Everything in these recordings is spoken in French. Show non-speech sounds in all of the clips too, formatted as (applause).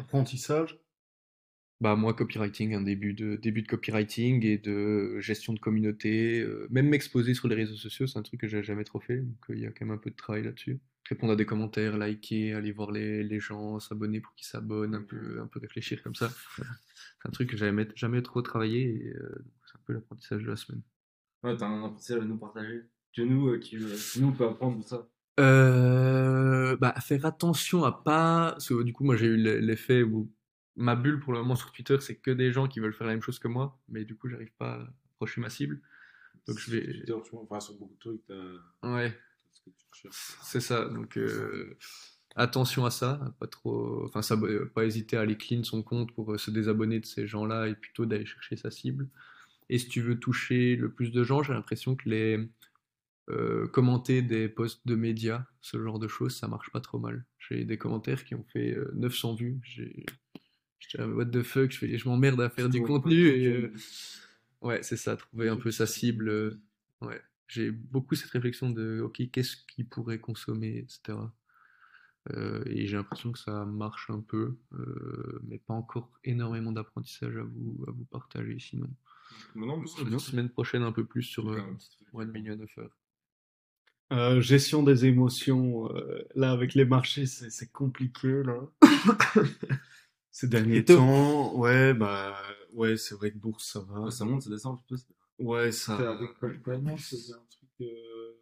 Apprentissage? Bah moi, copywriting, un début de, début de copywriting et de gestion de communauté. euh, même m'exposer sur les réseaux sociaux, c'est un truc que j'ai jamais trop fait. Donc euh, il y a quand même un peu de travail là-dessus. Répondre à des commentaires, liker, aller voir les, les gens, s'abonner pour qu'ils s'abonnent, un peu, un peu réfléchir comme ça. C'est un truc que j'avais jamais, jamais trop travaillé et euh, c'est un peu l'apprentissage de la semaine. Ouais, t'as un apprentissage à nous partager. Que nous, euh, qui, euh, qui nous, on peut apprendre de ça. Euh, bah, faire attention à pas. Parce que du coup, moi, j'ai eu l'effet où ma bulle pour le moment sur Twitter, c'est que des gens qui veulent faire la même chose que moi, mais du coup, j'arrive pas à approcher ma cible. Donc, je vais. Twitter, tu vois, enfin, sur beaucoup de trucs, t'as Ouais, c'est ça. Donc, euh, attention à ça. à Pas trop. Enfin, ça, euh, pas hésiter à aller clean son compte pour se désabonner de ces gens-là et plutôt d'aller chercher sa cible. Et si tu veux toucher le plus de gens, j'ai l'impression que les. Euh, commenter des posts de médias, ce genre de choses, ça marche pas trop mal. J'ai des commentaires qui ont fait euh, 900 vues. J'ai, j'étais what the fuck, je, fais, je m'emmerde à faire du contenu et euh, ouais, c'est ça, trouver un peu sa cible. euh, ouais, j'ai beaucoup cette réflexion de ok, qu'est-ce qui pourrait consommer, etc. Euh, et j'ai l'impression que ça marche un peu, euh, mais pas encore énormément d'apprentissage à vous, à vous partager sinon. Non, mais bien. semaine prochaine un peu plus sur euh. One Million Offer. Euh, gestion des émotions. euh, là, avec les marchés, c'est compliqué, là. (coughs) Ces derniers temps, ouais, bah, ouais, c'est vrai que bourse, ça va. Ça monte, ça descend un petit peu. c'est- Ouais, ça. Binance, c'est un truc. euh,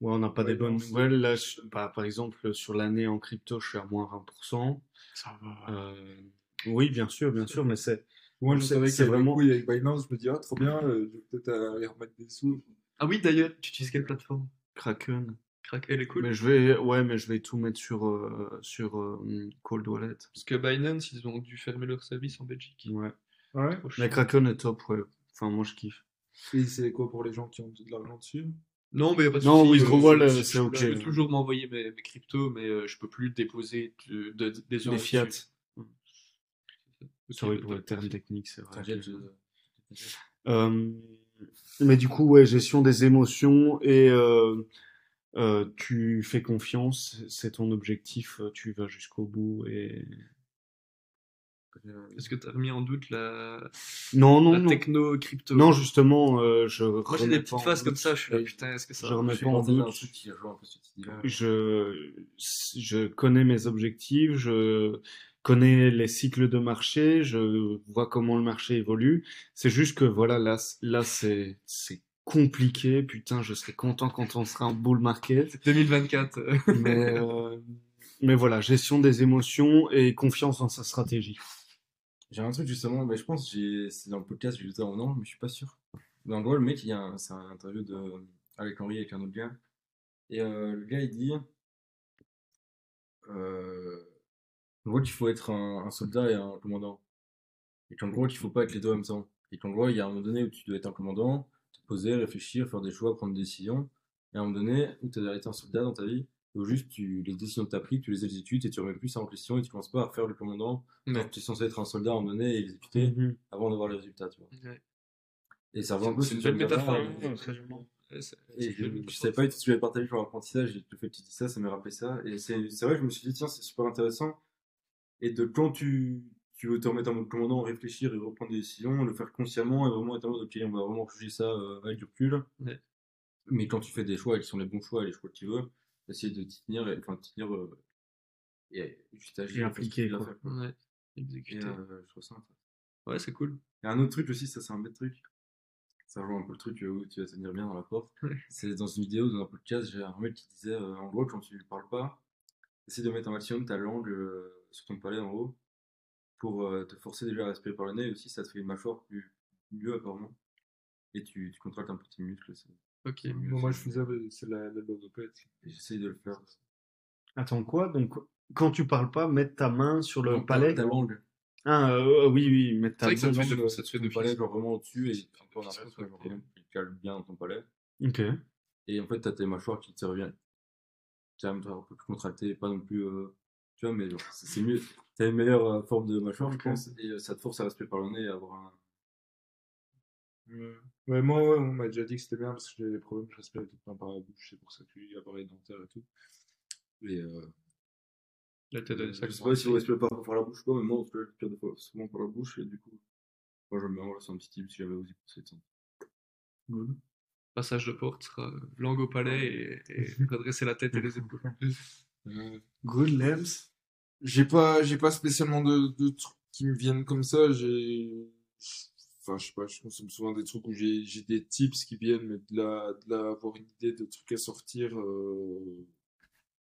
Ouais, on n'a pas Ouais, des bonnes nouvelles. Là, je- bah, par exemple, sur l'année en crypto, je suis à moins 20%. Ça va. Euh, oui, bien sûr, bien sûr, mais c'est. Moi, je c'est- savais c'est qu'il y avait vraiment- vraiment... avec Binance, je me dis, ah, trop bien, euh, je vais peut-être aller remettre des sous. Ah oui, d'ailleurs, tu utilises quelle plateforme? Kraken. Elle est cool. Mais je vais, ouais, mais je vais tout mettre sur, euh, sur euh, Cold Wallet. Parce que Binance, ils ont dû fermer leur service en Belgique. Ouais. Mais. Kraken est top, ouais. Enfin, moi, je kiffe. Et c'est quoi pour les gens qui ont de l'argent dessus? Non, mais y a pas de Non, souci, Withdrawal, euh, euh, je- c'est je- ok. Je peux toujours m'envoyer mes, mes cryptos, mais euh, je peux plus déposer de, de- des euros Les fiat. Sorry bah, pour le top. terme technique, c'est vrai. Je... Euh, mais du coup, ouais, gestion des émotions et euh, euh, tu fais confiance, c'est ton objectif, euh, tu vas jusqu'au bout et Est-ce que tu as remis en doute la, non, non, la non, techno crypto? Non, justement, euh, je Moi, j'ai des petites phases comme ça, je suis là, putain, est-ce que ça je va? remets pas en doute. truc qui rejoint un peu cette idée-là. Je, je connais mes objectifs, je connais les cycles de marché, je vois comment le marché évolue. C'est juste que voilà, là, là, c'est, c'est compliqué. Putain, je serais content quand on sera en bull market. 2024. euh. Mais, euh, mais voilà, gestion des émotions et confiance dans sa stratégie. J'ai un truc justement, mais je pense c'est dans le podcast, j'ai jeté en nom, mais je suis pas sûr. Mais en gros, le mec, il y a un, c'est un interview de, avec Henri, avec un autre gars. Et euh, le gars, il dit euh, en gros qu'il faut être un, un soldat et un commandant. Et qu'en gros, qu'il faut pas être les deux en même temps. Et qu'en gros, il y a un moment donné où tu dois être un commandant, te poser, réfléchir, faire des choix, prendre des décisions. Et à un moment donné où tu dois être un soldat dans ta vie, où juste tu, les décisions que tu as prises, tu les exécutes et tu remets plus ça en question et tu commences pas à faire le commandant Ouais. tu es censé être un soldat à un moment donné et exécuter Mhm. avant d'avoir les résultats, tu vois. Ouais. Et ça revient un peu C'est sur une ce belle métaphore. hein, et- c'est- c'est je, je savais pas que tu avais partagé sur l'apprentissage, et le fait que tu dis ça, ça m'a rappelé ça. Et c'est c'est vrai, je me suis dit, tiens, c'est super intéressant. Et de quand tu, tu veux te remettre en mode commandant, réfléchir et reprendre des décisions, le faire consciemment et vraiment être en mode, ok, on va vraiment juger ça euh, avec du recul. Ouais. Mais quand tu fais des choix et qui sont les bons choix et les choix que tu veux, essayer de t'y tenir, et, enfin, t'y tenir euh, et juste agir. Et faire quoi. faire. Ouais. Et Exécuter. euh, je trouve ça. Ouais, c'est cool. Et un autre truc aussi, ça c'est un bête truc. Ça rejoint un peu le truc où tu vas tenir bien dans la porte. Ouais. C'est dans une vidéo, dans un podcast, j'ai un mec qui disait euh, en gros, quand tu ne parles pas, essaie de mettre un maximum ta langue euh, sur ton palais en haut pour euh, te forcer déjà à respirer par le nez. Et aussi, ça te fait une mâchoire plus mieux apparemment. Et tu, tu contractes un peu tes muscles. c'est- Ok. Moi, je faisais, euh, c'est la, la et J'essaye de le faire. Attends, quoi? Donc, quand tu parles pas, mettre ta main sur le Donc, palais. Ta langue. Ah, euh, oui, oui, mettre ta C'est vrai que ça te main. fait langue, de- ça te fait d'office. palais, genre vraiment au-dessus et un peu en arrière, genre tu cales bien dans ton palais. Ok. Et en fait, t'as tes mâchoires qui te reviennent. Tu as un peu plus contracté, pas non plus. euh, tu vois, mais c'est c'est mieux. T'as une meilleure euh, forme de mâchoire, je pense, et euh, ça te force à respirer par le nez et à avoir un. Ouais. Ouais, moi, ouais, on m'a déjà dit que c'était bien parce que j'ai des problèmes, je respirais tout le temps par la bouche, c'est pour ça que j'ai appareil dentaire et tout. Et, euh, Là, t'as donné ça Je sais pas si on respire pas pour faire la bouche ou pas, mais moi, on se respire des fois souvent par la bouche, et du coup, moi, je me mets en relation un petit type si j'avais aussi pensé de ça. Passage de porte sera euh, langue au palais et, et redresser la tête et les épaules. (laughs) Euh, Good Lems. J'ai pas, j'ai pas spécialement de, de trucs qui me viennent comme ça. J'ai, enfin, je sais pas, je consomme souvent des trucs où j'ai, j'ai des tips qui viennent, mais de la, de la, avoir une idée de trucs à sortir, euh,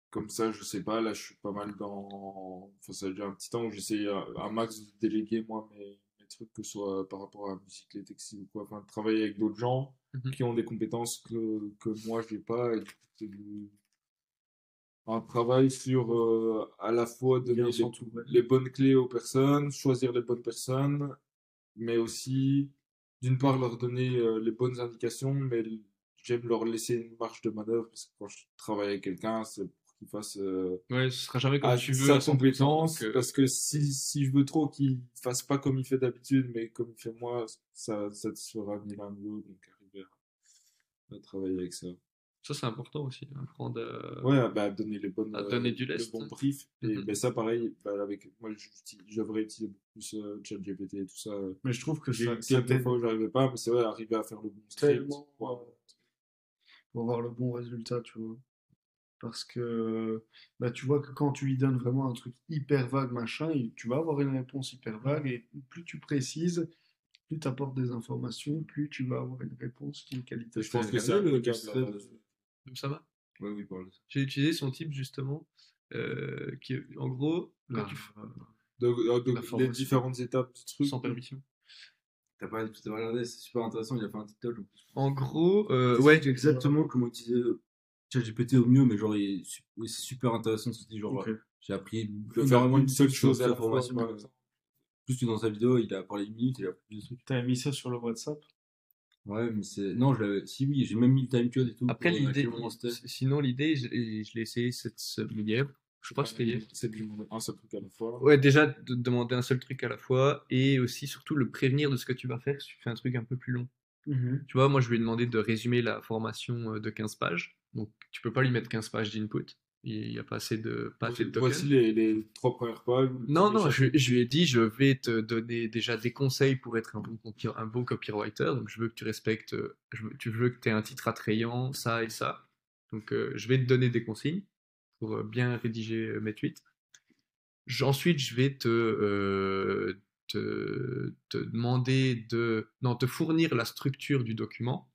comme ça, je sais pas. Là, je suis pas mal dans, enfin, ça fait déjà un petit temps où j'essaie un, max de déléguer, moi, mes, mes trucs, que ce soit par rapport à la musique, les textiles ou quoi. Enfin, de travailler avec d'autres gens Mhm. qui ont des compétences que, que moi, je n'ai pas. Et un travail sur euh, à la fois donner les, bonnes clés aux personnes, choisir les bonnes personnes, mais aussi, d'une part, leur donner euh, les bonnes indications, mais j'aime leur laisser une marge de manœuvre, parce que quand je travaille avec quelqu'un, c'est pour qu'il fasse euh, Ouais, ce sera jamais comme à tu veux. sa à 100%, compétence, parce que si, si je veux trop qu'il fasse pas comme il fait d'habitude, mais comme il fait moi, ça sera ni l'un ni l'autre, donc arriver à, à travailler avec ça. Ça, c'est important aussi. Apprendre à... Ouais, bah, donner les bonnes, à euh, donner du les lest. bons briefs. Et ben, ça, pareil, bah, avec, moi, j'aimerais utiliser beaucoup plus euh, ChatGPT et tout ça. Mais je trouve que ça, quelques t'aide fois où j'arrivais pas, mais c'est vrai, arriver à faire le bon script. euh, pour avoir le bon résultat, tu vois. Parce que bah, tu vois que quand tu lui donnes vraiment un truc hyper vague, machin, tu vas avoir une réponse hyper vague, et plus tu précises, plus tu apportes des informations, plus tu vas avoir une réponse qui est qualité. Je pense que c'est le truc Donc, ça va? Ouais, oui, parle. J'ai utilisé son type justement, euh, qui est- en gros, quand La- tu fais De, euh, La les différentes étapes du truc. sans permission. T'as pas, regardé, c'est super intéressant, il a fait un TikTok. en gros, euh, ouais, exactement comment utiliser ChatGPT au mieux, mais genre, il est su- oui, c'est super intéressant ce genre, Ok. j'ai appris De faire énormément une seule chose à la formation. Plus que dans sa vidéo, il a parlé une minute, il a plus de trucs. T'as mis ça sur le WhatsApp? Ouais, mais c'est. Non, je l'avais. Si, oui, j'ai même mis le timecode et tout. Après, euh, l'idée, sinon, l'idée, je, je l'ai essayé cette semaine hier. Je crois que c'était hier. C'est de lui demander un seul truc à la fois. Ouais, déjà, de demander un seul truc à la fois et aussi, surtout, le prévenir de ce que tu vas faire si tu fais un truc un peu plus long. Tu vois, moi, je lui ai demandé de résumer la formation euh, de 15 pages. Donc, tu peux pas lui mettre 15 pages d'input. Il n'y a pas assez de, pas assez de tokens. Voici les, les trois premières pages. Non, non, je, je lui ai dit, je vais te donner déjà des conseils pour être un bon, un bon copywriter. Donc, je veux que tu respectes, je veux, tu veux que tu aies un titre attrayant, ça et ça. Donc, euh, je vais te donner des consignes pour euh, bien rédiger euh, mes tweets. Ensuite, je vais te, euh, te, te demander de, non, te fournir la structure du document.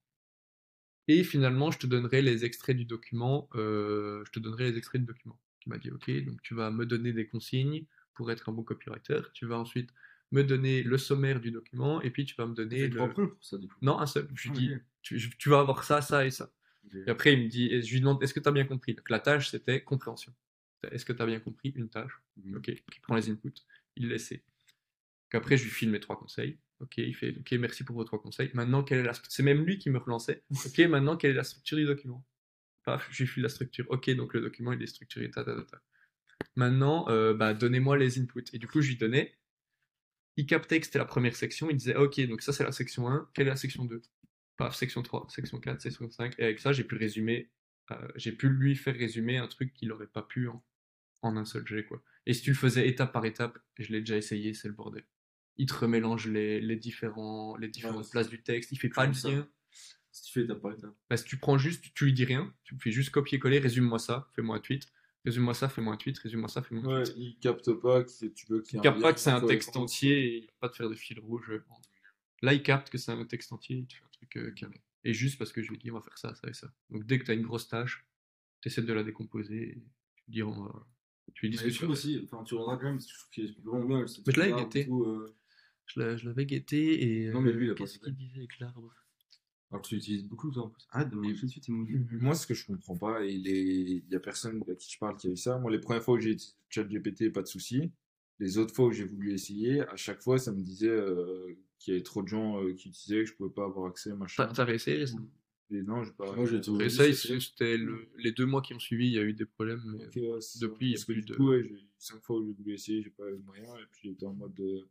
Et finalement, je te donnerai les extraits du document. euh, je te donnerai les extraits du document. Il m'a dit, OK, donc tu vas me donner des consignes pour être un bon copywriter. Tu vas ensuite me donner le sommaire du document et puis tu vas me donner le... trois points pour ça, du coup. Non, un seul. Je lui dis, Ok. tu, vas avoir ça, ça et ça. Et après, il me dit, et je lui demande, est-ce que tu as bien compris? Donc la tâche, c'était compréhension. Est-ce que tu as bien compris une tâche? Mhm. Ok, il prend les inputs, il les sait. Donc après, je lui file mes trois conseils. Ok, il fait, ok, merci pour vos trois conseils. Maintenant, quelle est la C'est même lui qui me relançait. (laughs) Ok, maintenant, quelle est la structure du document? Paf, lui file la structure. Ok, donc le document, il est structuré, ta, ta, ta, ta. Maintenant, euh, bah, donnez-moi les inputs. Et du coup, je lui donnais. Il captait que c'était la première section. Il disait, ok, donc ça, c'est la section 1. Quelle est la section 2 Paf, section 3, section 4, section 5. Et avec ça, j'ai pu résumer. euh, j'ai pu lui faire résumer un truc qu'il n'aurait pas pu en, en un seul jet, quoi. Et si tu le faisais étape par étape, je l'ai déjà essayé, c'est le bordel. Il te remélange les, les, différents, les différentes places du texte, il fait pas le lien. Si tu fais étape par étape. Bah, si tu prends juste, tu lui dis rien, tu fais juste copier-coller, résume-moi ça, fais-moi un tweet, résume-moi ça, fais-moi un tweet, résume-moi ça, fais-moi un Ouais, tweet. il capte pas que tu veux qu'il y Il ait un capte pas que c'est un texte entier et il va pas te faire de fil rouge. Là, il capte que c'est un texte entier et tu fais un truc euh, carré. Et juste parce que je lui dis, on va faire ça, ça et ça. Donc dès que tu as une grosse tâche, tu essaies de la décomposer et tu lui dis, on va- tu lui dis ce que tu aussi, enfin, tu rendras quand même, je trouve qu'il est vraiment bien. Mais l'avais guetté. Tout, euh... Je l'a- je l'avais guetté et. Non, mais lui, il a euh, pas Qu'est-ce qu'il disait avec l'arbre? Alors que tu utilises beaucoup, toi, en plus. Arrête de de suite, c'est mon Moi, ce que je comprends pas, et il y a personne à qui je parle qui a eu ça. Moi, les premières fois où j'ai utilisé ChatGPT, pas de souci. Les autres fois où j'ai voulu essayer, à chaque fois, ça me disait euh, qu'il y avait trop de gens euh, qui utilisaient, que je pouvais pas avoir accès, machin. T'as t'as réessayé récemment? Et non, j'ai pas. Moi, j'ai tout- Oui, Réessaye, c'est- c'était le- les deux mois qui ont suivi, il y a eu des problèmes. ouais. Depuis, il y a plus du de- coup, ouais, j'ai eu cinq fois où j'ai voulu essayer, j'ai pas eu le moyen, et puis j'étais en mode de.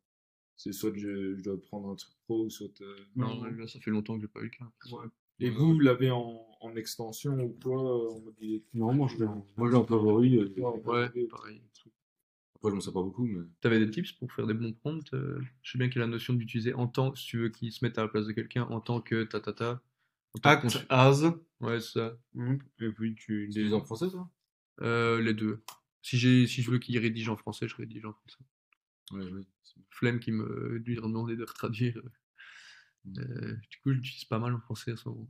C'est soit je, je dois prendre un truc pro, ou soit. euh, Non, là, ça fait longtemps que j'ai pas eu le cas. Ouais. Et vous, vous l'avez en, en extension ou quoi en mode Non, moi je l'ai en. Moi, j'ai un favori. euh, Ouais, pareil. Après, je m'en sers pas beaucoup, mais. T'avais des tips pour faire des bons prompts euh, Je sais bien qu'il y a la notion d'utiliser en tant, si tu veux qu'il se mette à la place de quelqu'un, en tant que ta ta ta. en Act as. Ouais, c'est ça. Et puis tu. Les en français, ça Euh, les deux. Si, j'ai, si je veux qu'il rédige en français, je rédige en français. Flemme qui me lui demander de retraduire. Euh, du coup, je l'utilise pas mal en français à ce moment.